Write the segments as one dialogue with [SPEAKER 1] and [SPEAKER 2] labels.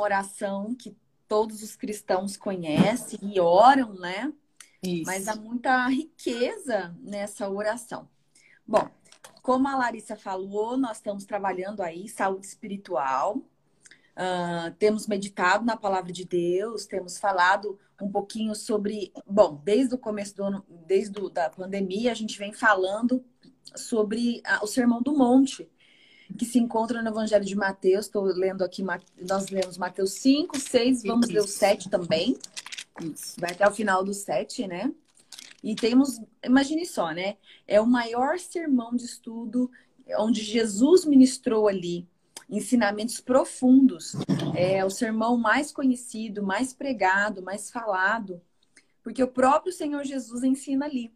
[SPEAKER 1] oração que todos os cristãos conhecem e oram, né? Isso. Mas há muita riqueza nessa oração. Bom, como a Larissa falou, nós estamos trabalhando aí saúde espiritual. Uh, temos meditado na palavra de Deus, temos falado um pouquinho sobre. Bom, desde o começo do ano, desde do, da pandemia, a gente vem falando sobre a, o Sermão do Monte, que se encontra no Evangelho de Mateus. Estou lendo aqui, nós lemos Mateus 5, 6, vamos ler o 7 também. Isso. Vai até o final do 7, né? E temos, imagine só, né? É o maior sermão de estudo onde Jesus ministrou ali ensinamentos profundos. É o sermão mais conhecido, mais pregado, mais falado, porque o próprio Senhor Jesus ensina ali.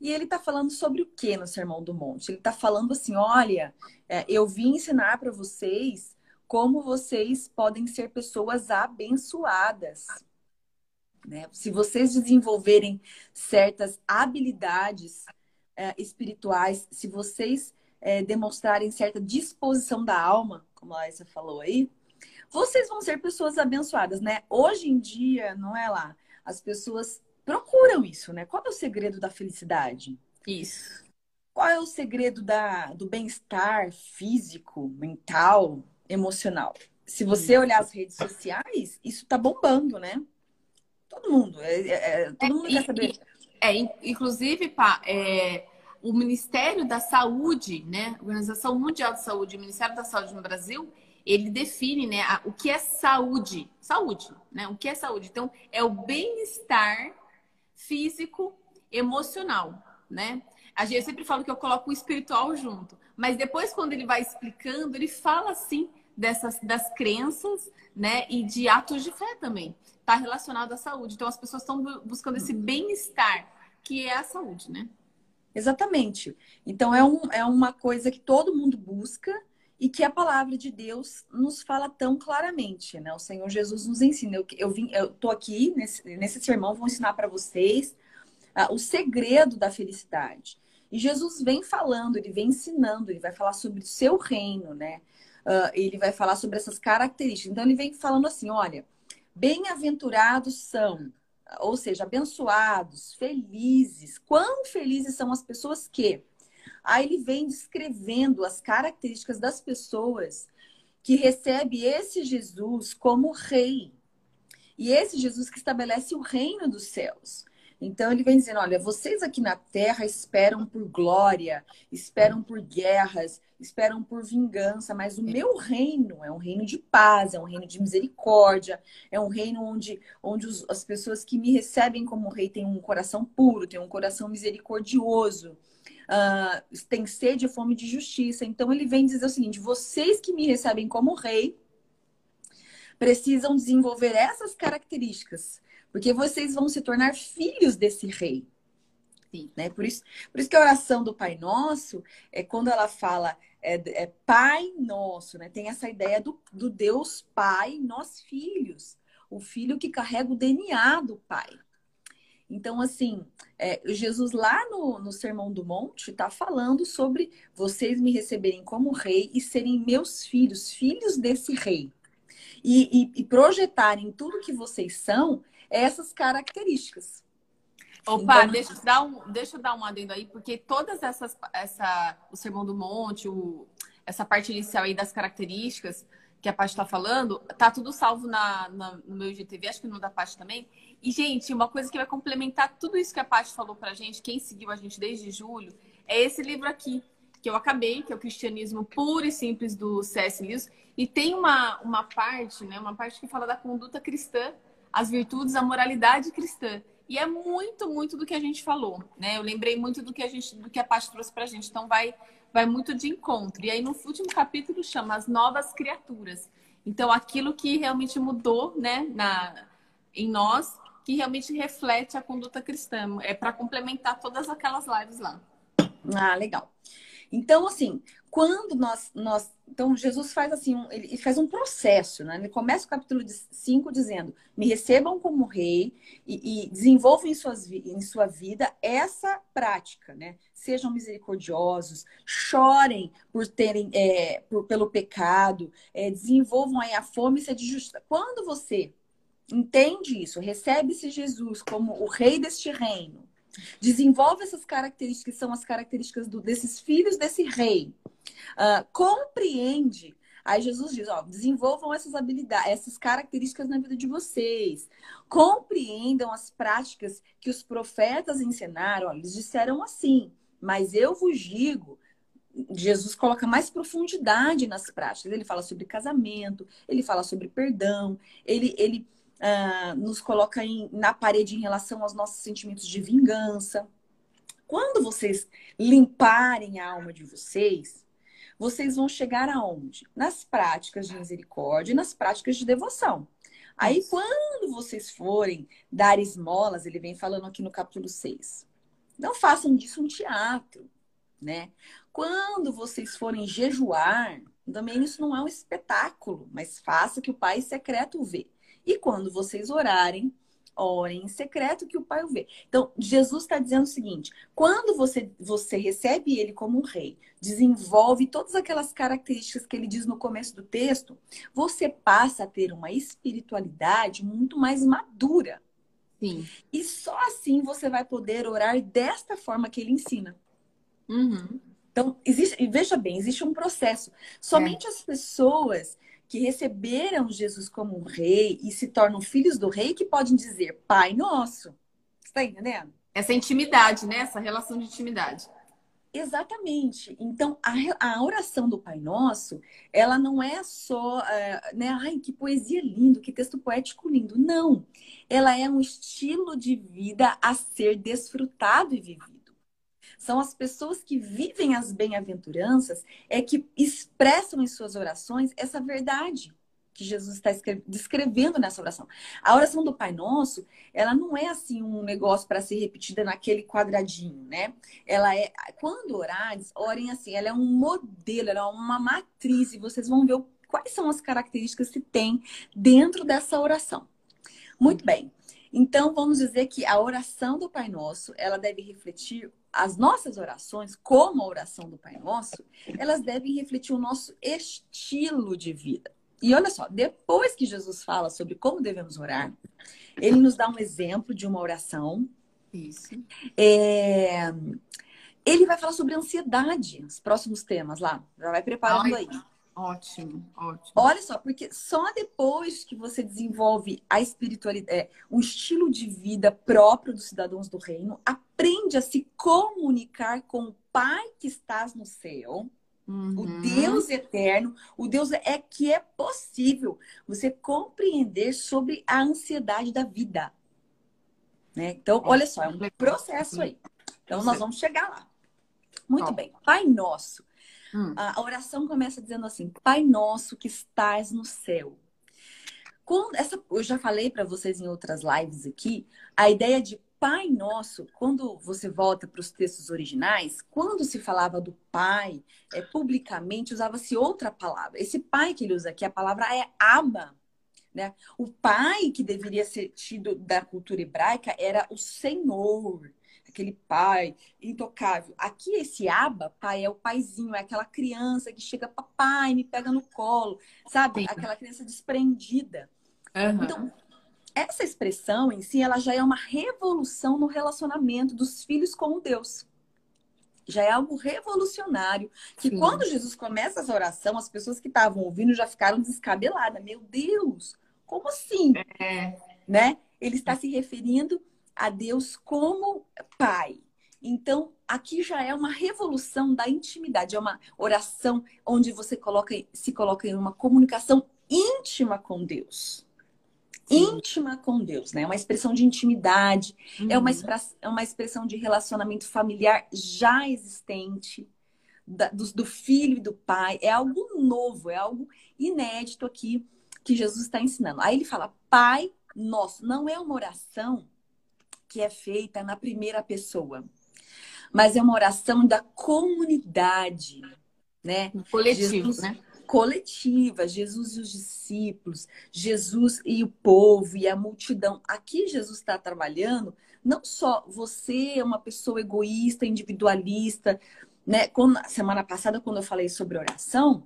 [SPEAKER 1] E ele está falando sobre o que no Sermão do Monte? Ele está falando assim: olha, é, eu vim ensinar para vocês como vocês podem ser pessoas abençoadas. Né? Se vocês desenvolverem certas habilidades é, espirituais, se vocês é, demonstrarem certa disposição da alma, como a Laísa falou aí, vocês vão ser pessoas abençoadas, né? Hoje em dia, não é lá, as pessoas procuram isso, né? Qual é o segredo da felicidade?
[SPEAKER 2] Isso.
[SPEAKER 1] Qual é o segredo da, do bem-estar físico, mental, emocional? Se você olhar as redes sociais, isso tá bombando, né? Todo mundo. É, é, é todo é, mundo quer saber.
[SPEAKER 2] É, inclusive, pá, é, o Ministério da Saúde, né? Organização Mundial de Saúde, o Ministério da Saúde no Brasil, ele define, né, o que é saúde. Saúde, né? O que é saúde? Então, é o bem-estar físico, emocional, né? A gente sempre fala que eu coloco o espiritual junto, mas depois quando ele vai explicando, ele fala assim dessas das crenças, né, e de atos de fé também. Está relacionado à saúde. Então as pessoas estão buscando esse bem-estar, que é a saúde, né?
[SPEAKER 1] Exatamente. Então é, um, é uma coisa que todo mundo busca e que a palavra de Deus nos fala tão claramente, né? O Senhor Jesus nos ensina. Eu, eu vim, eu tô aqui nesse, nesse sermão, vou ensinar para vocês uh, o segredo da felicidade. E Jesus vem falando, ele vem ensinando, ele vai falar sobre o seu reino, né? Uh, ele vai falar sobre essas características. Então ele vem falando assim, olha, bem-aventurados são, ou seja, abençoados, felizes. Quão felizes são as pessoas que Aí ele vem descrevendo as características das pessoas que recebe esse Jesus como rei. E esse Jesus que estabelece o reino dos céus. Então ele vem dizendo: olha, vocês aqui na terra esperam por glória, esperam por guerras, esperam por vingança, mas o meu reino é um reino de paz, é um reino de misericórdia, é um reino onde, onde os, as pessoas que me recebem como rei têm um coração puro, têm um coração misericordioso uh, tem sede e fome de justiça. Então ele vem dizer o seguinte: vocês que me recebem como rei precisam desenvolver essas características, porque vocês vão se tornar filhos desse rei. Sim. Né? Por, isso, por isso que a oração do Pai Nosso é quando ela fala é, é Pai Nosso, né? Tem essa ideia do, do Deus Pai, nós filhos. O filho que carrega o DNA do Pai. Então, assim, é, Jesus lá no, no Sermão do Monte está falando sobre vocês me receberem como rei e serem meus filhos, filhos desse rei. E, e, e projetarem tudo que vocês são, essas características.
[SPEAKER 2] Opa, então, deixa, eu dar um, deixa eu dar um adendo aí, porque todas essas, essa, o Sermão do Monte, o, essa parte inicial aí das características que a Paty está falando, tá tudo salvo na, na, no meu IGTV, acho que no da Paty também. E, gente, uma coisa que vai complementar tudo isso que a Paty falou pra gente, quem seguiu a gente desde julho, é esse livro aqui, que eu acabei, que é o Cristianismo Puro e Simples do C.S. Lewis. E tem uma, uma parte, né, uma parte que fala da conduta cristã, as virtudes, a moralidade cristã. E é muito, muito do que a gente falou, né? Eu lembrei muito do que a gente, do que a Paty trouxe pra gente. Então vai, vai muito de encontro. E aí no último capítulo chama as novas criaturas. Então aquilo que realmente mudou, né, na em nós que realmente reflete a conduta cristã. É para complementar todas aquelas lives lá.
[SPEAKER 1] Ah, legal. Então, assim, quando nós, nós. Então, Jesus faz assim, um, ele faz um processo, né? Ele começa o capítulo 5 dizendo: Me recebam como rei e, e desenvolvam em, suas, em sua vida essa prática, né? Sejam misericordiosos, chorem por terem, é, por, pelo pecado, é, desenvolvam aí a fome e de justiça. Quando você entende isso, recebe esse Jesus como o rei deste reino, desenvolve essas características, que são as características do, desses filhos desse rei Uh, compreende. Aí Jesus diz, ó, desenvolvam essas habilidades, essas características na vida de vocês. Compreendam as práticas que os profetas ensinaram. Ó, eles disseram assim, mas eu vos digo, Jesus coloca mais profundidade nas práticas. Ele fala sobre casamento, ele fala sobre perdão, ele, ele uh, nos coloca em, na parede em relação aos nossos sentimentos de vingança. Quando vocês limparem a alma de vocês, vocês vão chegar aonde? Nas práticas de misericórdia e nas práticas de devoção. Aí, Isso. quando vocês forem dar esmolas, ele vem falando aqui no capítulo 6, não façam disso um teatro, né? Quando vocês forem jejuar, também isso não é um espetáculo, mas faça que o Pai secreto vê. E quando vocês orarem, orem em secreto que o Pai o vê. Então, Jesus está dizendo o seguinte: quando você, você recebe ele como um rei, desenvolve todas aquelas características que ele diz no começo do texto, você passa a ter uma espiritualidade muito mais madura.
[SPEAKER 2] Sim.
[SPEAKER 1] E só assim você vai poder orar desta forma que ele ensina.
[SPEAKER 2] Uhum.
[SPEAKER 1] Então, existe, e veja bem, existe um processo. Somente é. as pessoas que receberam Jesus como um rei e se tornam filhos do rei que podem dizer Pai Nosso. Está entendendo?
[SPEAKER 2] Essa intimidade, né? Essa relação de intimidade.
[SPEAKER 1] Exatamente. Então, a, a oração do Pai Nosso, ela não é só, uh, né? Ai, que poesia lindo, que texto poético lindo. Não. Ela é um estilo de vida a ser desfrutado e vivido. São as pessoas que vivem as bem-aventuranças é que expressam em suas orações essa verdade que Jesus está descrevendo nessa oração. A oração do Pai Nosso, ela não é assim um negócio para ser repetida naquele quadradinho, né? Ela é, quando orares, orem assim, ela é um modelo, ela é uma matriz e vocês vão ver quais são as características que tem dentro dessa oração. Muito bem. Então, vamos dizer que a oração do Pai Nosso, ela deve refletir as nossas orações, como a oração do Pai Nosso, elas devem refletir o nosso estilo de vida. E olha só, depois que Jesus fala sobre como devemos orar, ele nos dá um exemplo de uma oração.
[SPEAKER 2] Isso.
[SPEAKER 1] É... Ele vai falar sobre ansiedade, os próximos temas lá. Já vai preparando Ai, aí.
[SPEAKER 2] Ótimo, ótimo.
[SPEAKER 1] Olha só, porque só depois que você desenvolve a espiritualidade, é, um estilo de vida próprio dos cidadãos do reino, aprende a se comunicar com o Pai que estás no céu, uhum. o Deus eterno, o Deus é que é possível você compreender sobre a ansiedade da vida. Né? Então, olha só, é um processo aí. Então, nós vamos chegar lá. Muito bem. Pai Nosso Hum. A oração começa dizendo assim: Pai nosso que estás no céu. Quando essa, eu já falei para vocês em outras lives aqui, a ideia de Pai Nosso, quando você volta para os textos originais, quando se falava do Pai, é, publicamente usava-se outra palavra. Esse Pai que ele usa aqui, a palavra é Abba. Né? O Pai que deveria ser tido da cultura hebraica era o Senhor aquele pai intocável. Aqui, esse aba, pai, é o paizinho, é aquela criança que chega, papai, me pega no colo, sabe? Sim. Aquela criança desprendida. Uhum. Então, essa expressão em si, ela já é uma revolução no relacionamento dos filhos com Deus. Já é algo revolucionário. Que Sim. quando Jesus começa essa oração, as pessoas que estavam ouvindo já ficaram descabeladas. Meu Deus, como assim? É. Né? Ele está se referindo a Deus como Pai. Então, aqui já é uma revolução da intimidade, é uma oração onde você coloca, se coloca em uma comunicação íntima com Deus. Sim. Íntima com Deus, né? É uma expressão de intimidade, uhum. é, uma uhum. é uma expressão de relacionamento familiar já existente, da, do, do filho e do pai. É algo novo, é algo inédito aqui que Jesus está ensinando. Aí ele fala, Pai nosso. Não é uma oração que é feita na primeira pessoa, mas é uma oração da comunidade. né?
[SPEAKER 2] Coletivo, Jesus, né?
[SPEAKER 1] Coletiva, Jesus e os discípulos, Jesus e o povo e a multidão. Aqui Jesus está trabalhando não só você é uma pessoa egoísta, individualista, né? Quando, semana passada, quando eu falei sobre oração,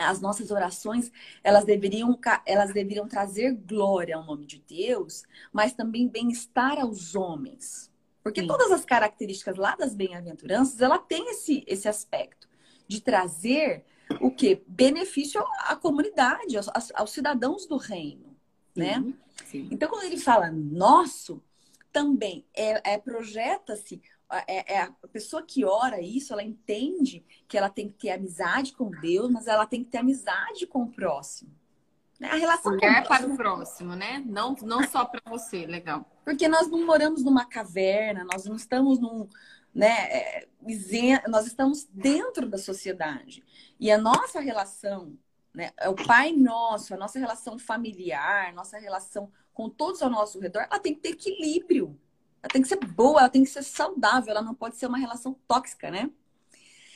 [SPEAKER 1] as nossas orações elas deveriam elas deveriam trazer glória ao nome de Deus, mas também bem-estar aos homens. Porque Sim. todas as características lá das bem-aventuranças, ela tem esse, esse aspecto de trazer o que? Benefício à comunidade, aos, aos cidadãos do reino, Sim. né? Sim. Então, quando ele fala nosso, também é, é projeta-se é, é, a pessoa que ora isso, ela entende que ela tem que ter amizade com Deus, mas ela tem que ter amizade com o próximo.
[SPEAKER 2] Né? A relação Olhar para o próximo, né? Não, não só para você, legal.
[SPEAKER 1] Porque nós não moramos numa caverna, nós não estamos num, né, é, nós estamos dentro da sociedade. E a nossa relação, né, é o Pai Nosso, a nossa relação familiar, nossa relação com todos ao nosso redor, ela tem que ter equilíbrio. Ela tem que ser boa, ela tem que ser saudável, ela não pode ser uma relação tóxica, né?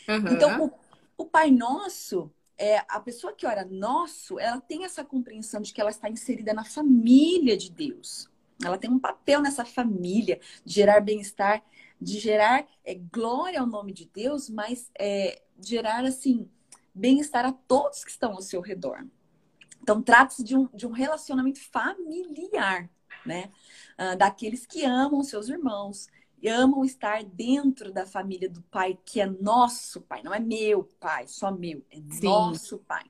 [SPEAKER 1] Uhum. Então, o, o Pai Nosso, é, a pessoa que ora nosso, ela tem essa compreensão de que ela está inserida na família de Deus. Ela tem um papel nessa família de gerar bem-estar, de gerar é, glória ao nome de Deus, mas é, gerar assim bem-estar a todos que estão ao seu redor. Então, trata-se de um, de um relacionamento familiar, né? Uh, daqueles que amam seus irmãos e amam estar dentro da família do pai, que é nosso pai, não é meu pai, só meu, é Sim. nosso pai.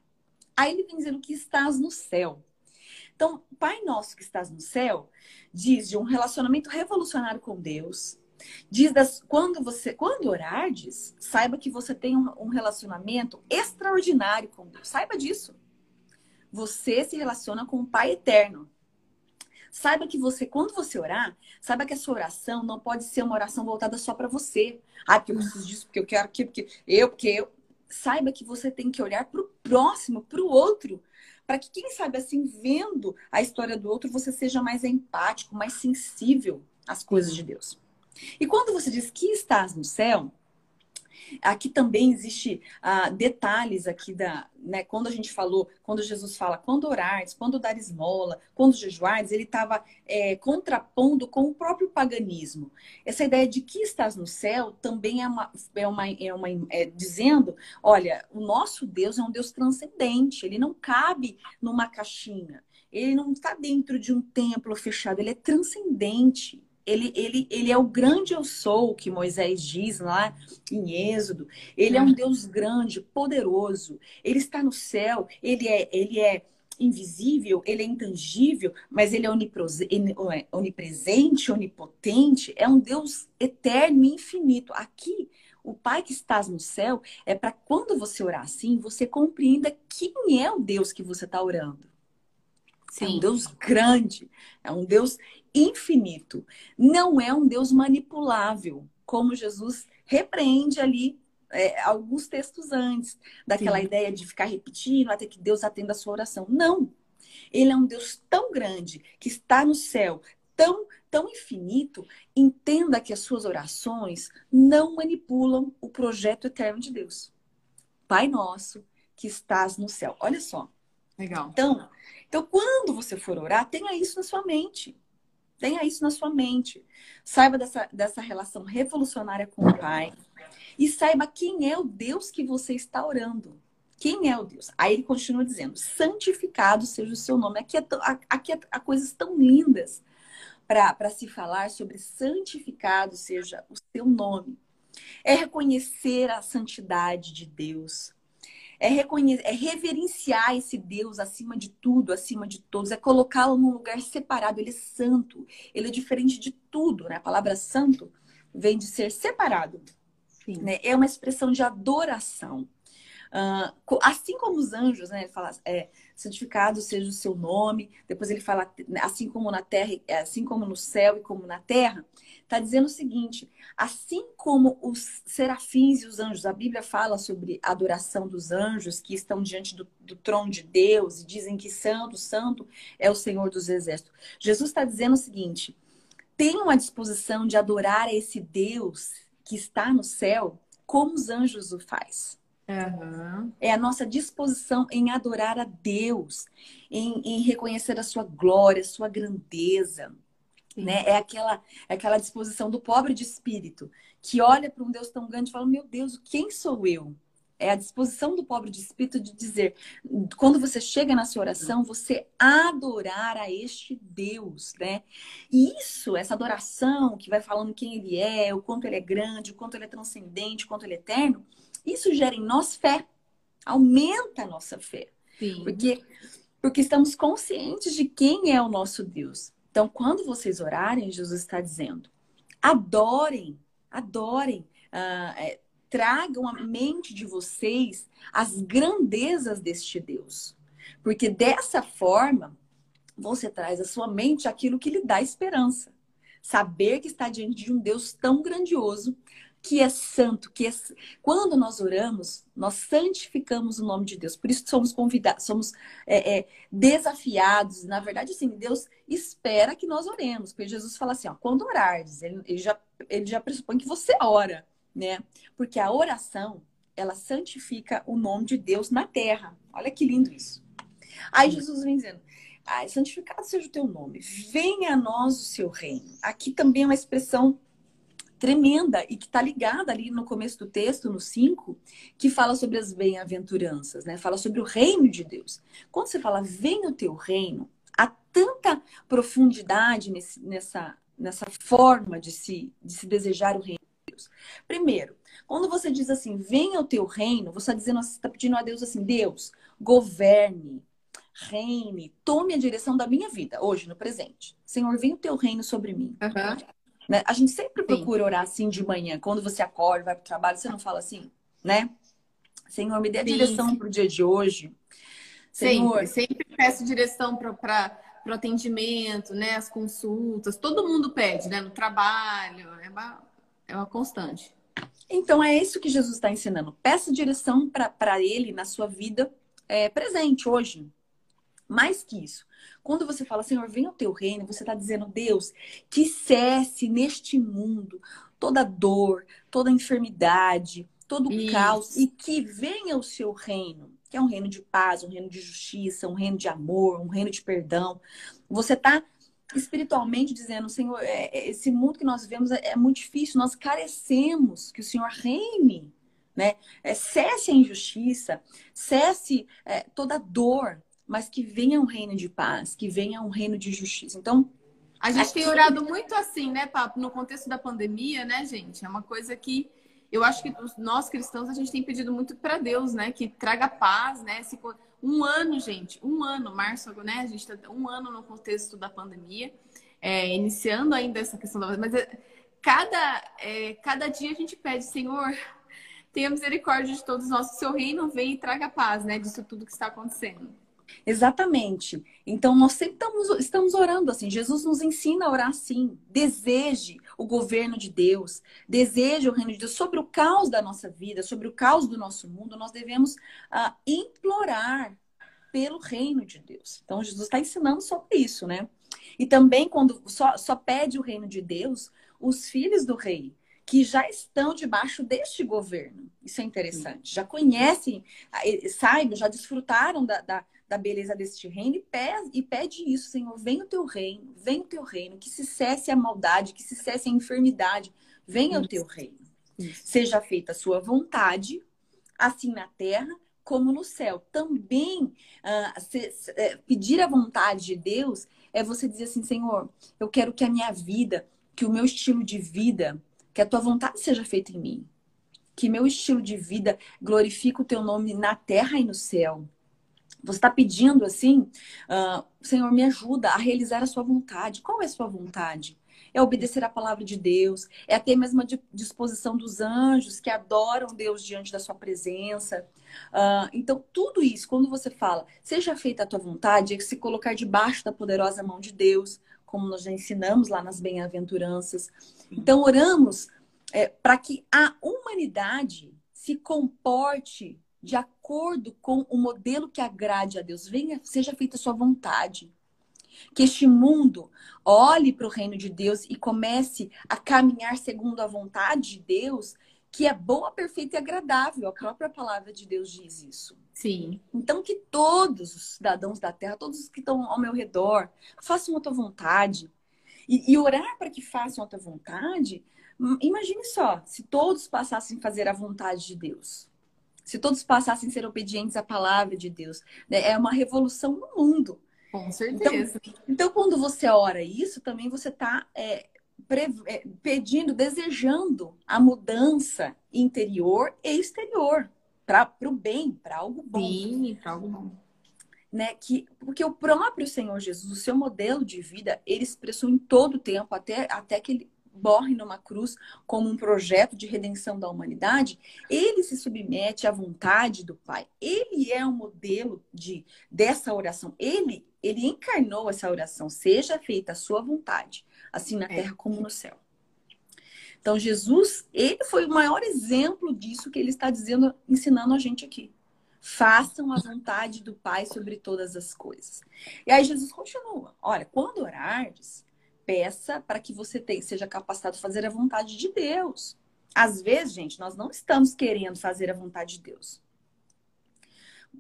[SPEAKER 1] Aí ele vem dizendo que estás no céu. Então, Pai Nosso que estás no céu diz de um relacionamento revolucionário com Deus. Diz das, quando você, quando orardes, saiba que você tem um, um relacionamento extraordinário com Deus. Saiba disso. Você se relaciona com o Pai eterno. Saiba que você, quando você orar, saiba que a sua oração não pode ser uma oração voltada só para você. Ah, porque eu preciso disso, porque eu quero aquilo, porque eu, porque eu. Saiba que você tem que olhar para o próximo, para o outro, para que, quem sabe, assim, vendo a história do outro, você seja mais empático, mais sensível às coisas de Deus. E quando você diz que estás no céu, Aqui também existe ah, detalhes aqui da, né, quando a gente falou, quando Jesus fala, quando orares, quando dar esmola, quando jejuares, ele estava é, contrapondo com o próprio paganismo. Essa ideia de que estás no céu também é uma, é uma, é uma é, dizendo, olha, o nosso Deus é um Deus transcendente, ele não cabe numa caixinha. Ele não está dentro de um templo fechado, ele é transcendente ele, ele, ele é o grande eu sou que Moisés diz lá em Êxodo. Ele é um Deus grande, poderoso. Ele está no céu, ele é, ele é invisível, ele é intangível, mas ele é, é onipresente, onipotente, é um Deus eterno e infinito. Aqui, o Pai que estás no céu é para quando você orar assim, você compreenda quem é o Deus que você está orando. Sim. É um Deus grande, é um Deus infinito. Não é um Deus manipulável, como Jesus repreende ali é, alguns textos antes, daquela Sim. ideia de ficar repetindo até que Deus atenda a sua oração. Não. Ele é um Deus tão grande que está no céu, tão, tão infinito. Entenda que as suas orações não manipulam o projeto eterno de Deus. Pai nosso que estás no céu. Olha só.
[SPEAKER 2] Legal.
[SPEAKER 1] Então, então, quando você for orar, tenha isso na sua mente. Tenha isso na sua mente. Saiba dessa, dessa relação revolucionária com o Pai. E saiba quem é o Deus que você está orando. Quem é o Deus? Aí ele continua dizendo: santificado seja o seu nome. Aqui, é, aqui há é, coisas tão lindas para se falar sobre santificado seja o seu nome. É reconhecer a santidade de Deus é, reconhecer, é reverenciar esse Deus acima de tudo, acima de todos, é colocá-lo num lugar separado. Ele é santo, ele é diferente de tudo, né? A palavra santo vem de ser separado. Né? É uma expressão de adoração. Uh, assim como os anjos, né? Ele fala, é, santificado seja o seu nome. Depois ele fala, assim como na terra, assim como no céu e como na terra. Está dizendo o seguinte: assim como os serafins e os anjos, a Bíblia fala sobre a adoração dos anjos que estão diante do, do trono de Deus e dizem que santo, santo é o Senhor dos exércitos. Jesus está dizendo o seguinte: tenham a disposição de adorar esse Deus que está no céu, como os anjos o faz. Uhum. É a nossa disposição em adorar a Deus, em, em reconhecer a sua glória, a sua grandeza. Né? É aquela, é aquela disposição do pobre de espírito que olha para um Deus tão grande e fala: Meu Deus, quem sou eu? É a disposição do pobre de espírito de dizer, quando você chega na sua oração, você adorar a este Deus, né? E isso, essa adoração que vai falando quem ele é, o quanto ele é grande, o quanto ele é transcendente, o quanto ele é eterno, isso gera em nós fé, aumenta a nossa fé. Sim. Porque, porque estamos conscientes de quem é o nosso Deus. Então, quando vocês orarem, Jesus está dizendo: adorem, adorem, uh, é, tragam à mente de vocês as grandezas deste Deus. Porque dessa forma, você traz à sua mente aquilo que lhe dá esperança. Saber que está diante de um Deus tão grandioso, que é santo, que é... quando nós oramos, nós santificamos o nome de Deus. Por isso somos convidados, somos é, é, desafiados. Na verdade, assim, Deus espera que nós oremos. Porque Jesus fala assim, ó, quando orardes, ele, ele, já, ele já pressupõe que você ora, né? Porque a oração, ela santifica o nome de Deus na terra. Olha que lindo isso. Aí Jesus vem dizendo, Ai, santificado seja o teu nome, venha a nós o seu reino. Aqui também é uma expressão tremenda e que está ligada ali no começo do texto, no 5, que fala sobre as bem-aventuranças, né? Fala sobre o reino de Deus. Quando você fala, vem o teu reino, há tanta profundidade nesse, nessa, nessa forma de se, de se desejar o reino de Deus. Primeiro, quando você diz assim, venha o teu reino, você está dizendo, está pedindo a Deus assim, Deus, governe, reine, tome a direção da minha vida, hoje, no presente. Senhor, venha o teu reino sobre mim. Uhum. Né? A gente sempre procura Sim. orar assim de manhã. Quando você acorda, vai para o trabalho, você não fala assim, né? Senhor, me dê a direção para o dia de hoje.
[SPEAKER 2] Senhor, sempre, sempre peço direção para o atendimento, né? As consultas. Todo mundo pede, né? No trabalho. É uma, é uma constante.
[SPEAKER 1] Então, é isso que Jesus está ensinando. Peça direção para ele na sua vida é, presente, hoje. Mais que isso. Quando você fala, Senhor, venha o teu reino, você está dizendo, Deus, que cesse neste mundo toda dor, toda enfermidade, todo Isso. caos e que venha o seu reino, que é um reino de paz, um reino de justiça, um reino de amor, um reino de perdão. Você está espiritualmente dizendo, Senhor, é, é, esse mundo que nós vivemos é, é, muito difícil, nós carecemos que o Senhor reine, né? É, cesse a injustiça, cesse é, toda dor, mas que venha um reino de paz, que venha um reino de justiça. Então,
[SPEAKER 2] a gente aqui... tem orado muito assim, né, Papo? No contexto da pandemia, né, gente? É uma coisa que eu acho que nós cristãos a gente tem pedido muito para Deus, né, que traga paz, né? Um ano, gente, um ano, março, né? A gente está um ano no contexto da pandemia, é, iniciando ainda essa questão da. Mas é, cada, é, cada dia a gente pede, Senhor, tenha misericórdia de todos nós, seu reino vem e traga paz, né? Disso tudo que está acontecendo.
[SPEAKER 1] Exatamente. Então, nós sempre estamos, estamos orando assim. Jesus nos ensina a orar assim. Deseje o governo de Deus, deseje o reino de Deus. Sobre o caos da nossa vida, sobre o caos do nosso mundo, nós devemos uh, implorar pelo reino de Deus. Então, Jesus está ensinando sobre isso, né? E também, quando só, só pede o reino de Deus, os filhos do rei que já estão debaixo deste governo. Isso é interessante. Já conhecem, ah, saibam, já desfrutaram da, da, da beleza deste reino e pede, e pede isso, Senhor, vem o teu reino, vem o teu reino, que se cesse a maldade, que se cesse a enfermidade, venha o teu reino. Seja feita a sua vontade, assim na terra como no céu. Também uh, se, se, é, pedir a vontade de Deus é você dizer assim, Senhor, eu quero que a minha vida, que o meu estilo de vida, que a tua vontade seja feita em mim. Que meu estilo de vida glorifique o teu nome na terra e no céu. Você está pedindo assim, uh, Senhor, me ajuda a realizar a sua vontade. Qual é a sua vontade? É obedecer a palavra de Deus, é ter a mesma disposição dos anjos que adoram Deus diante da sua presença. Uh, então, tudo isso, quando você fala, seja feita a tua vontade, é que se colocar debaixo da poderosa mão de Deus, como nós já ensinamos lá nas bem-aventuranças. Então, oramos é, para que a humanidade se comporte de acordo com o modelo que agrade a Deus. Venha, seja feita a sua vontade. Que este mundo olhe para o reino de Deus e comece a caminhar segundo a vontade de Deus, que é boa, perfeita e agradável. A própria palavra de Deus diz isso.
[SPEAKER 2] Sim.
[SPEAKER 1] Então, que todos os cidadãos da terra, todos os que estão ao meu redor, façam a tua vontade. E, e orar para que façam a tua vontade, hum, imagine só, se todos passassem a fazer a vontade de Deus. Se todos passassem a ser obedientes à palavra de Deus. Né? É uma revolução no mundo.
[SPEAKER 2] Com certeza.
[SPEAKER 1] Então, então quando você ora isso, também você está é, é, pedindo, desejando a mudança interior e exterior para o bem, para algo bom.
[SPEAKER 2] Sim, para algo bom.
[SPEAKER 1] Né? Que, porque o próprio Senhor Jesus, o seu modelo de vida, ele expressou em todo o tempo, até, até que ele morre numa cruz como um projeto de redenção da humanidade, ele se submete à vontade do Pai. Ele é o modelo de dessa oração. Ele ele encarnou essa oração, seja feita a sua vontade, assim na é. terra como no céu. Então, Jesus, ele foi o maior exemplo disso que ele está dizendo, ensinando a gente aqui. Façam a vontade do Pai sobre todas as coisas. E aí Jesus continua: olha, quando orardes, peça para que você tenha, seja capacitado a fazer a vontade de Deus. Às vezes, gente, nós não estamos querendo fazer a vontade de Deus.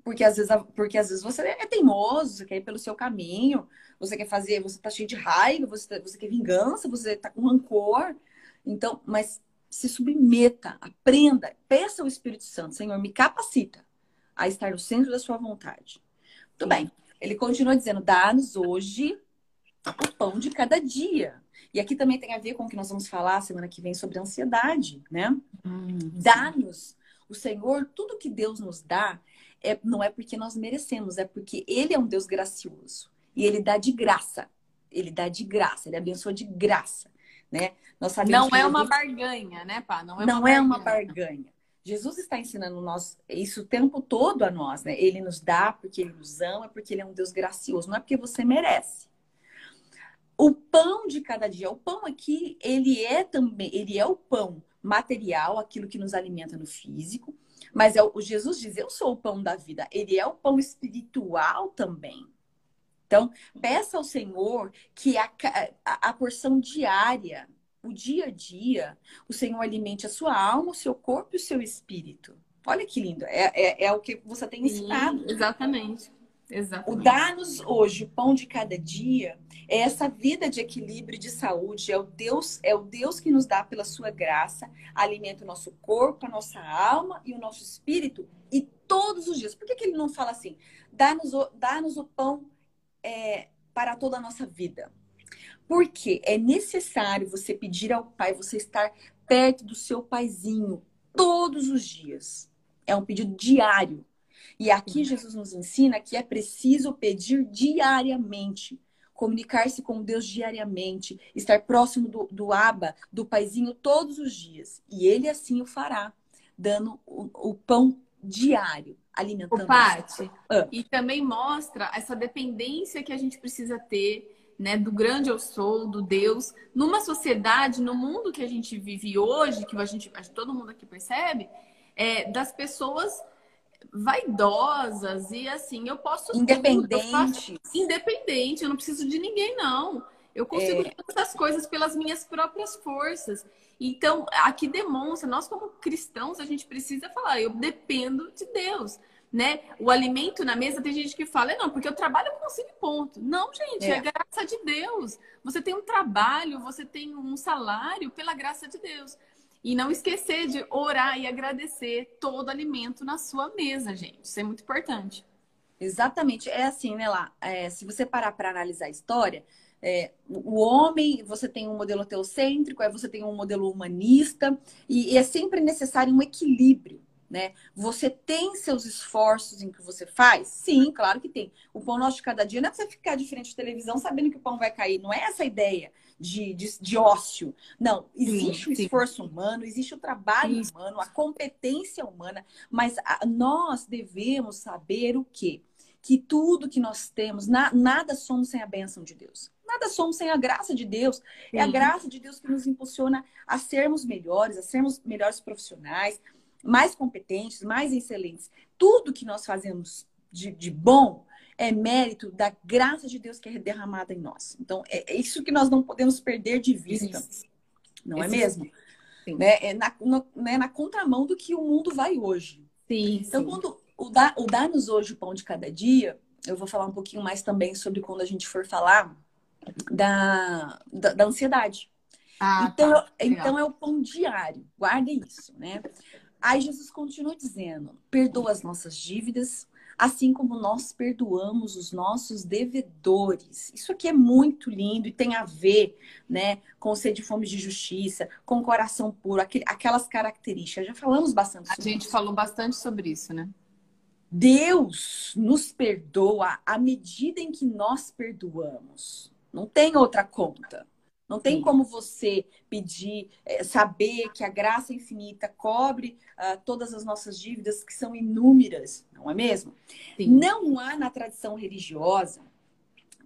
[SPEAKER 1] Porque às vezes, porque às vezes você é teimoso, você quer ir pelo seu caminho, você quer fazer, você tá cheio de raiva, você, tá, você quer vingança, você tá com rancor. Então, mas se submeta, aprenda, peça ao Espírito Santo, Senhor, me capacita a estar no centro da sua vontade. Muito bem. Ele continua dizendo: dá-nos hoje o pão de cada dia. E aqui também tem a ver com o que nós vamos falar semana que vem sobre ansiedade, né? Hum, Dá-nos o Senhor, tudo que Deus nos dá, é, não é porque nós merecemos, é porque Ele é um Deus gracioso. E Ele dá de graça. Ele dá de graça, Ele abençoa de graça né?
[SPEAKER 2] Nós sabemos não é uma barganha, né, pá?
[SPEAKER 1] Não é, não uma, é barganha. uma barganha. Jesus está ensinando nós isso o tempo todo a nós, né? Ele nos dá porque ele nos ama, porque ele é um Deus gracioso, não é porque você merece. O pão de cada dia, o pão aqui, ele é também, ele é o pão material, aquilo que nos alimenta no físico, mas é o Jesus diz, eu sou o pão da vida. Ele é o pão espiritual também. Então, peça ao Senhor que a, a, a, porção diária, o dia a dia, o Senhor alimente a sua alma, o seu corpo e o seu espírito. Olha que lindo. É, é, é o que você tem ensinado.
[SPEAKER 2] Sim, exatamente. Exatamente.
[SPEAKER 1] O dar-nos hoje o pão de cada dia é essa vida de equilíbrio e de saúde. É o Deus, é o Deus que nos dá pela sua graça, alimenta o nosso corpo, a nossa alma e o nosso espírito. E todos os dias. Por que, que ele não fala assim? Dá-nos o, dá o pão é, para toda a nossa vida. Porque é necessário você pedir ao Pai, você estar perto do seu paizinho todos os dias. É um pedido diário. E aqui uhum. Jesus nos ensina que é preciso pedir diariamente, comunicar-se com Deus diariamente, estar próximo do, do Aba, do paizinho todos os dias. E ele assim o fará, dando o, o pão diário alimentando.
[SPEAKER 2] O Pati, ah. e também mostra essa dependência que a gente precisa ter, né, do grande eu sou, do Deus, numa sociedade, no mundo que a gente vive hoje, que a gente, todo mundo aqui percebe, é, das pessoas vaidosas e assim, eu posso
[SPEAKER 1] independente, eu faço,
[SPEAKER 2] independente, eu não preciso de ninguém não. Eu consigo é. todas as coisas pelas minhas próprias forças. Então, aqui demonstra, nós como cristãos, a gente precisa falar, eu dependo de Deus. Né? O alimento na mesa, tem gente que fala, não, porque eu trabalho, eu consigo ponto. Não, gente, é. é graça de Deus. Você tem um trabalho, você tem um salário pela graça de Deus. E não esquecer de orar e agradecer todo alimento na sua mesa, gente. Isso é muito importante.
[SPEAKER 1] Exatamente. É assim, né, lá? É, se você parar para analisar a história, é, o homem, você tem um modelo teocêntrico, aí você tem um modelo humanista, e, e, é sempre necessário um equilíbrio, né? Você tem seus esforços em que você faz? Sim, claro que tem. O pão nosso de cada dia não é você ficar de frente à televisão sabendo que o pão vai cair, não é essa a ideia de, de, de ócio. Não, existe sim, o esforço sim. humano, existe o trabalho humano, a competência humana, mas a, nós devemos saber o quê? Que tudo que nós temos, na, nada somos sem a bênção de Deus. Nada somos sem a graça de Deus. É a graça de Deus que nos impulsiona a sermos melhores, a sermos melhores profissionais, mais competentes, mais excelentes. Tudo que nós fazemos de, de bom é mérito da graça de Deus que é derramada em nós. Então, é, é isso que nós não podemos perder de vista. Isso. Não é mesmo? né? É na, no, né, na contramão do que o mundo vai hoje.
[SPEAKER 2] Sim,
[SPEAKER 1] então,
[SPEAKER 2] sim.
[SPEAKER 1] quando o, dá, o dar-nos hoje o pão de cada dia, eu vou falar um pouquinho mais também sobre quando a gente for falar da, da, da ansiedade. Ah, então, tá. então é o pão diário, guardem isso, né? Aí Jesus continua dizendo: perdoa as nossas dívidas, assim como nós perdoamos os nossos devedores. Isso aqui é muito lindo e tem a ver, né, com sede de fome de justiça, com coração puro, aquelas características. Já falamos bastante
[SPEAKER 2] sobre A gente isso. falou bastante sobre isso, né?
[SPEAKER 1] Deus nos perdoa à medida em que nós perdoamos. Não tem outra conta. Não tem como você pedir, é, saber que a graça infinita cobre uh, todas as nossas dívidas, que são inúmeras, não é mesmo? Sim. Não há na tradição religiosa,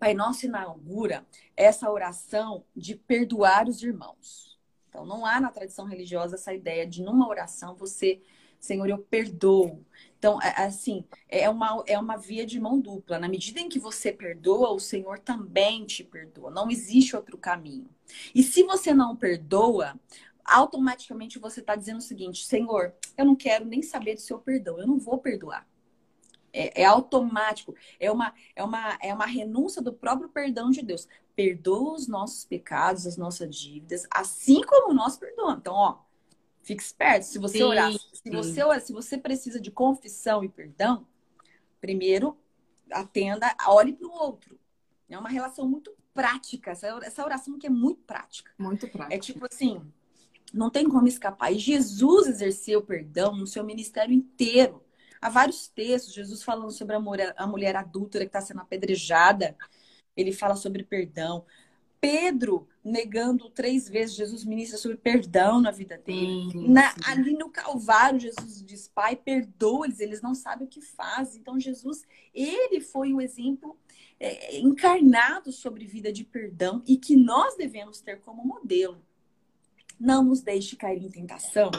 [SPEAKER 1] Pai Nosso inaugura essa oração de perdoar os irmãos. Então, não há na tradição religiosa essa ideia de, numa oração, você, Senhor, eu perdoo. Então, é, assim, é uma, é uma via de mão dupla. Na medida em que você perdoa, o Senhor também te perdoa. Não existe outro caminho. E se você não perdoa, automaticamente você está dizendo o seguinte: Senhor, eu não quero nem saber do seu perdão, eu não vou perdoar. É, é, automático, é uma, é, uma, é uma renúncia do próprio perdão de Deus. Perdoa os nossos pecados, as nossas dívidas, assim como nós perdoamos. Então, ó, Fique esperto. Se você sim, orar, se você orar, se você precisa de confissão e perdão, primeiro atenda, olhe para o outro. É uma relação muito prática. Essa oração que é muito prática.
[SPEAKER 2] Muito prática.
[SPEAKER 1] É tipo assim, não tem como escapar. E Jesus exerceu perdão no seu ministério inteiro. Há vários textos, Jesus falando sobre a mulher, a mulher adúltera que está sendo apedrejada. Ele fala sobre perdão. Pedro negando três vezes, Jesus ministra sobre perdão na vida dele. Sim, na, sim. Ali no Calvário, Jesus diz: Pai, perdoa-eles, eles não sabem o que fazem. Então, Jesus, ele foi o exemplo é, encarnado sobre vida de perdão e que nós devemos ter como modelo. Não nos deixe cair em tentação,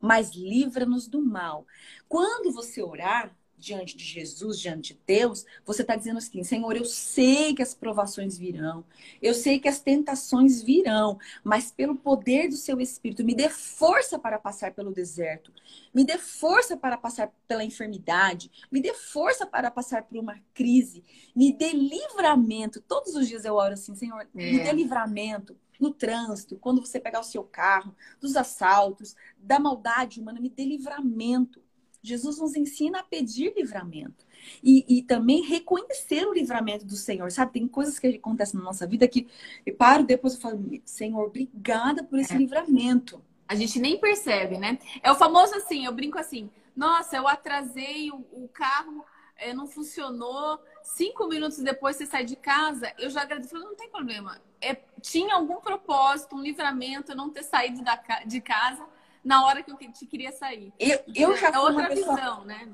[SPEAKER 1] mas livra-nos do mal. Quando você orar, diante de Jesus, diante de Deus, você está dizendo assim: Senhor, eu sei que as provações virão, eu sei que as tentações virão, mas pelo poder do seu Espírito, me dê força para passar pelo deserto, me dê força para passar pela enfermidade, me dê força para passar por uma crise, me dê livramento. Todos os dias eu oro assim: Senhor, é. me dê livramento no trânsito, quando você pegar o seu carro, dos assaltos, da maldade humana, me dê livramento. Jesus nos ensina a pedir livramento. E, e, também reconhecer o livramento do Senhor, sabe? Tem coisas que acontecem na nossa vida que eu paro depois eu falo, Senhor, obrigada por esse é. livramento.
[SPEAKER 2] A gente nem percebe, né? É o famoso assim, eu brinco assim, nossa, eu atrasei o, o carro, é, não funcionou. Cinco minutos depois você sai de casa, eu já agradeço, não tem problema. É, tinha algum propósito, um livramento, eu não ter saído da, de casa na hora que eu te queria sair.
[SPEAKER 1] Eu, eu já
[SPEAKER 2] é fui outra pessoa, visão, né?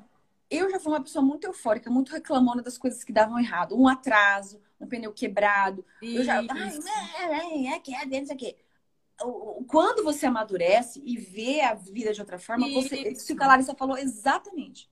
[SPEAKER 1] Eu já fui uma pessoa muito eufórica, muito reclamona das coisas que davam errado. Um atraso, um pneu quebrado. Isso. Eu já. Ai, é, que é, dentro aqui. Quando você amadurece e vê a vida de outra forma, Isso. você. Isso que a Larissa falou exatamente.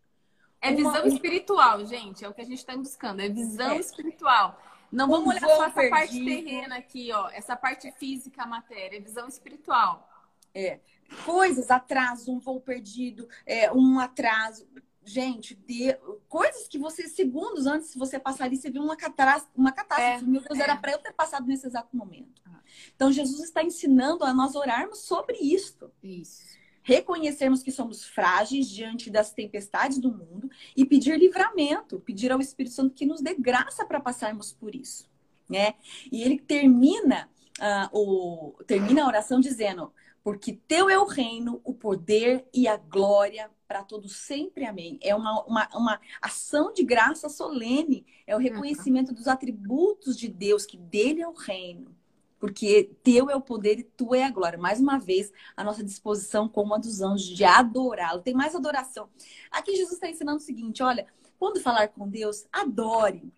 [SPEAKER 2] É visão uma... espiritual, gente. É o que a gente está buscando. É visão é. espiritual. Não vamos olhar só essa perdido. parte terrena aqui, ó. Essa parte física, a matéria. É visão espiritual.
[SPEAKER 1] É coisas, atraso, um voo perdido, é, um atraso. Gente, de, coisas que você, segundos antes, se você passar ali, você viu uma catástrofe. Uma catástrofe. É, Meu Deus, é. era para eu ter passado nesse exato momento. Ah. Então, Jesus está ensinando a nós orarmos sobre isto.
[SPEAKER 2] Isso.
[SPEAKER 1] Reconhecermos que somos frágeis diante das tempestades do mundo e pedir livramento, pedir ao Espírito Santo que nos dê graça para passarmos por isso. Né? E ele termina, uh, o, termina a oração dizendo: porque teu é o reino, o poder e a glória para todos sempre. Amém. É uma, uma, uma ação de graça solene, é o reconhecimento dos atributos de Deus, que dele é o reino. Porque teu é o poder e tu é a glória. Mais uma vez, a nossa disposição como a dos anjos de adorá-lo. Tem mais adoração. Aqui Jesus está ensinando o seguinte: olha, quando falar com Deus, adore.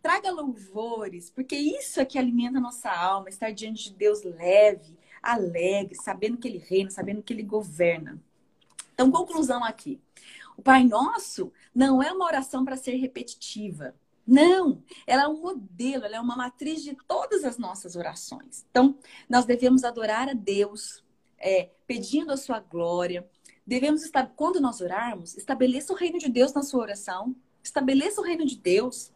[SPEAKER 1] Traga louvores, porque isso é que alimenta a nossa alma, estar diante de Deus leve, alegre, sabendo que ele reina, sabendo que ele governa. Então, conclusão aqui. O Pai Nosso não é uma oração para ser repetitiva. Não, ela é um modelo, ela é uma matriz de todas as nossas orações. Então, nós devemos adorar a Deus é, pedindo a sua glória. Devemos estar, quando nós orarmos, estabeleça o reino de Deus na sua oração. Estabeleça o reino de Deus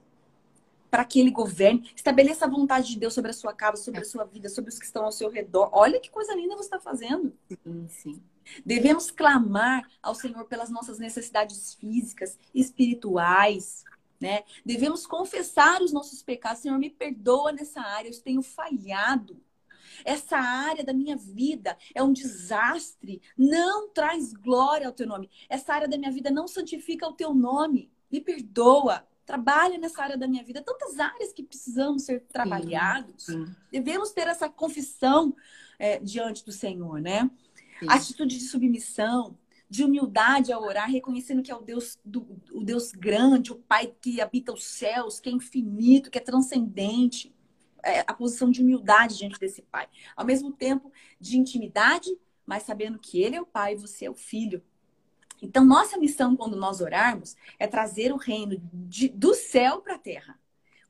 [SPEAKER 1] para que ele governe. Estabeleça a vontade de Deus sobre a sua casa, sobre a sua vida, sobre os que estão ao seu redor. Olha que coisa linda você está fazendo.
[SPEAKER 2] Sim, sim.
[SPEAKER 1] Devemos clamar ao Senhor pelas nossas necessidades físicas, espirituais, né? Devemos confessar os nossos pecados. Senhor, me perdoa nessa área, eu tenho falhado. Essa área da minha vida é um desastre, não traz glória ao teu nome. Essa área da minha vida não santifica o teu nome. Me perdoa. Trabalha nessa área da minha vida. Tantas áreas que precisamos ser trabalhados. Sim, sim. Devemos ter essa confissão é, diante do Senhor, né? Sim. Atitude de submissão, de humildade a orar, reconhecendo que é o Deus, do, o Deus grande, o Pai que habita os céus, que é infinito, que é transcendente. É, a posição de humildade diante desse Pai. Ao mesmo tempo, de intimidade, mas sabendo que Ele é o Pai e você é o Filho. Então, nossa missão quando nós orarmos é trazer o reino de, do céu para a terra.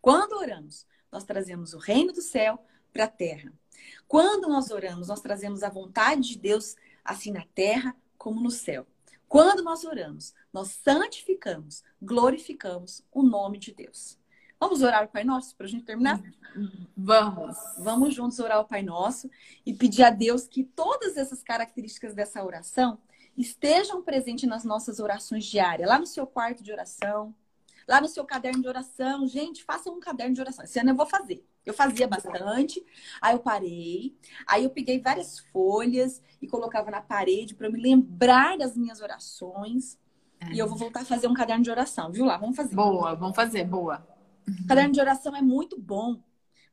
[SPEAKER 1] Quando oramos, nós trazemos o reino do céu para a terra. Quando nós oramos, nós trazemos a vontade de Deus assim na terra como no céu. Quando nós oramos, nós santificamos, glorificamos o nome de Deus. Vamos orar o Pai Nosso para a gente terminar?
[SPEAKER 2] Vamos.
[SPEAKER 1] Vamos juntos orar o Pai Nosso e pedir a Deus que todas essas características dessa oração estejam presentes nas nossas orações diárias, lá no seu quarto de oração, lá no seu caderno de oração. Gente, faça um caderno de oração. Esse ano eu vou fazer. Eu fazia bastante, aí eu parei, aí eu peguei várias folhas e colocava na parede para eu me lembrar das minhas orações. É. E eu vou voltar a fazer um caderno de oração, viu lá? Vamos fazer.
[SPEAKER 2] Boa, vamos fazer, boa.
[SPEAKER 1] Caderno de oração é muito bom,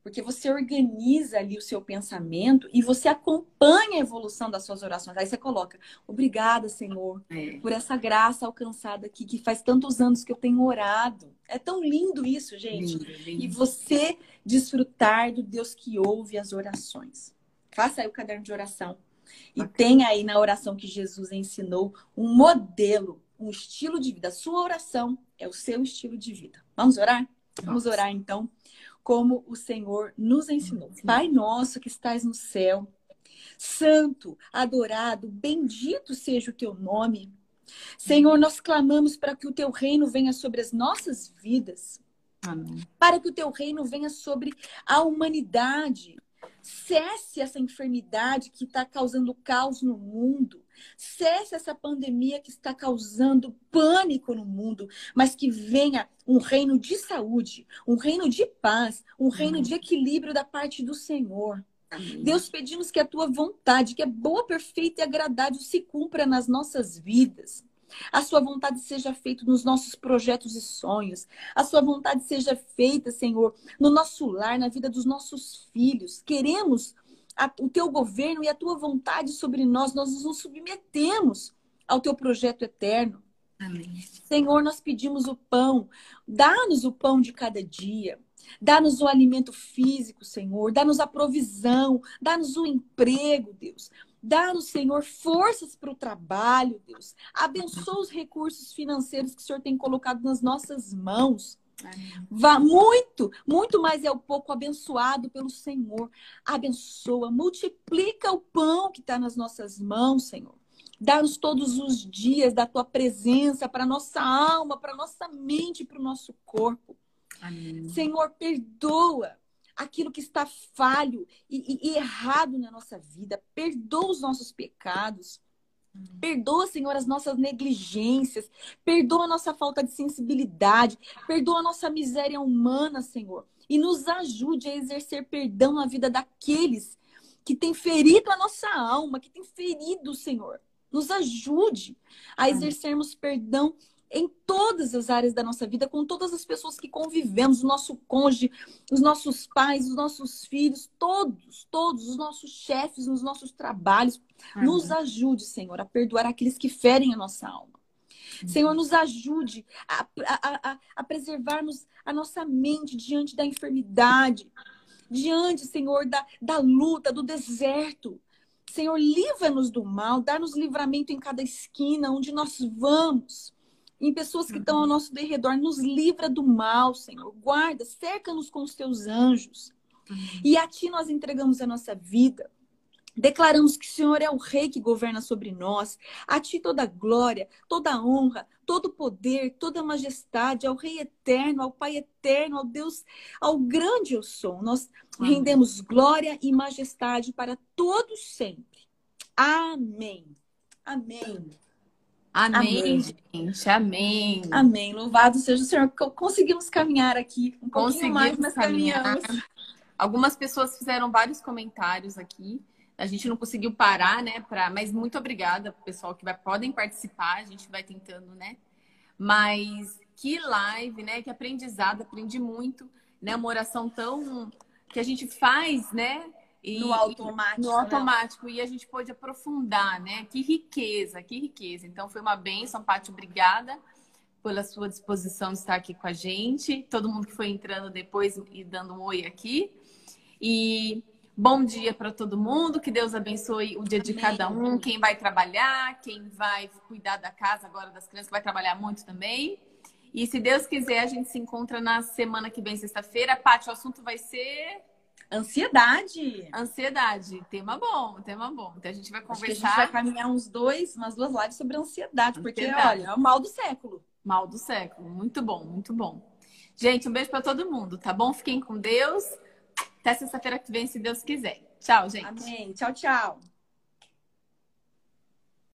[SPEAKER 1] porque você organiza ali o seu pensamento e você acompanha a evolução das suas orações. Aí você coloca, obrigada, Senhor, é. por essa graça alcançada aqui, que faz tantos anos que eu tenho orado. É tão lindo isso, gente. Lindo, lindo. E você desfrutar do Deus que ouve as orações. Faça aí o caderno de oração. E okay. tenha aí na oração que Jesus ensinou um modelo, um estilo de vida. A sua oração é o seu estilo de vida. Vamos orar? Vamos orar então como o Senhor nos ensinou. Pai nosso que estás no céu, santo, adorado, bendito seja o teu nome. Senhor, nós clamamos para que o teu reino venha sobre as nossas vidas. Amém. Para que o teu reino venha sobre a humanidade. Cesse essa enfermidade que está causando caos no mundo. Cesse essa pandemia que está causando pânico no mundo, mas que venha um reino de saúde, um reino de paz, um reino de equilíbrio da parte do Senhor. Deus, pedimos que a tua vontade, que é boa, perfeita e agradável, se cumpra nas nossas vidas. A sua vontade seja feita nos nossos projetos e sonhos. A sua vontade seja feita, Senhor, no nosso lar, na vida dos nossos filhos. Queremos a, o teu governo e a tua vontade sobre nós. Nós nos submetemos ao teu projeto eterno. Amém. Senhor, nós pedimos o pão. Dá-nos o pão de cada dia. Dá-nos o alimento físico, Senhor. Dá-nos a provisão. Dá-nos o emprego, Deus. Dá-nos, Senhor, forças para o trabalho, Deus. Abençoa os recursos financeiros que o Senhor tem colocado nas nossas mãos. Vá muito, muito mais é o pouco abençoado pelo Senhor. Abençoa, multiplica o pão que está nas nossas mãos, Senhor. Dá-nos todos os dias da tua presença para nossa alma, para nossa mente, para o nosso corpo. Amém. Senhor, perdoa aquilo que está falho e, e, e errado na nossa vida. Perdoa os nossos pecados. Perdoa, Senhor, as nossas negligências. Perdoa a nossa falta de sensibilidade. Perdoa a nossa miséria humana, Senhor. E nos ajude a exercer perdão na vida daqueles que têm ferido a nossa alma, que têm ferido, Senhor. Nos ajude a exercermos perdão em todas as áreas da nossa vida, com todas as pessoas que convivemos, o nosso cônjuge, os nossos pais, os nossos filhos, todos, todos, os nossos chefes, nos nossos trabalhos. Uhum. Nos ajude, Senhor, a perdoar aqueles que ferem a nossa alma. Uhum. Senhor, nos ajude a, a, a, a preservarmos a nossa mente diante da enfermidade, diante, Senhor, da, da luta, do deserto. Senhor, livra-nos do mal, dá-nos livramento em cada esquina onde nós vamos em pessoas que estão ao uhum. nosso derredor. Nos livra do mal, Senhor. Guarda, cerca-nos com os teus anjos. Uhum. E a Ti nós entregamos a nossa vida. Declaramos que o Senhor é o Rei que governa sobre nós. A Ti toda glória, toda honra, todo poder, toda majestade, ao Rei eterno, ao Pai eterno, ao Deus, ao grande eu sou. Nós rendemos glória e majestade para todos sempre. Amém. Amém.
[SPEAKER 2] Amém, Amém, gente. Amém.
[SPEAKER 1] Amém. Louvado seja o Senhor. Conseguimos caminhar aqui um pouquinho mais, mas caminhar. caminhamos.
[SPEAKER 2] Algumas pessoas fizeram vários comentários aqui. A gente não conseguiu parar, né? Pra... Mas muito obrigada pro pessoal que vai, podem participar. A gente vai tentando, né? Mas que live, né? Que aprendizado, aprendi muito, né? Uma oração tão que a gente faz, né?
[SPEAKER 1] E, no automático.
[SPEAKER 2] No né? automático. Né? E a gente pôde aprofundar, né? Que riqueza, que riqueza. Então foi uma benção, Paty, obrigada pela sua disposição de estar aqui com a gente. Todo mundo que foi entrando depois e dando um oi aqui. E Bom dia para todo mundo, que Deus abençoe o dia de cada um, quem vai trabalhar, quem vai cuidar da casa agora das crianças, que vai trabalhar muito também. E se Deus quiser, a gente se encontra na semana que vem, sexta-feira. Paty, o assunto vai ser
[SPEAKER 1] Ansiedade.
[SPEAKER 2] Ansiedade. Tema bom, tema bom. Então a gente vai conversar. a gente
[SPEAKER 1] vai caminhar uns dois, umas duas lives sobre ansiedade, porque, ansiedade. olha, é o mal do século.
[SPEAKER 2] Mal do século. Muito bom, muito bom. Gente, um beijo para todo mundo, tá bom? Fiquem com Deus. Até sexta-feira que vem, se Deus quiser. Tchau, gente.
[SPEAKER 1] Amém. Tchau, tchau.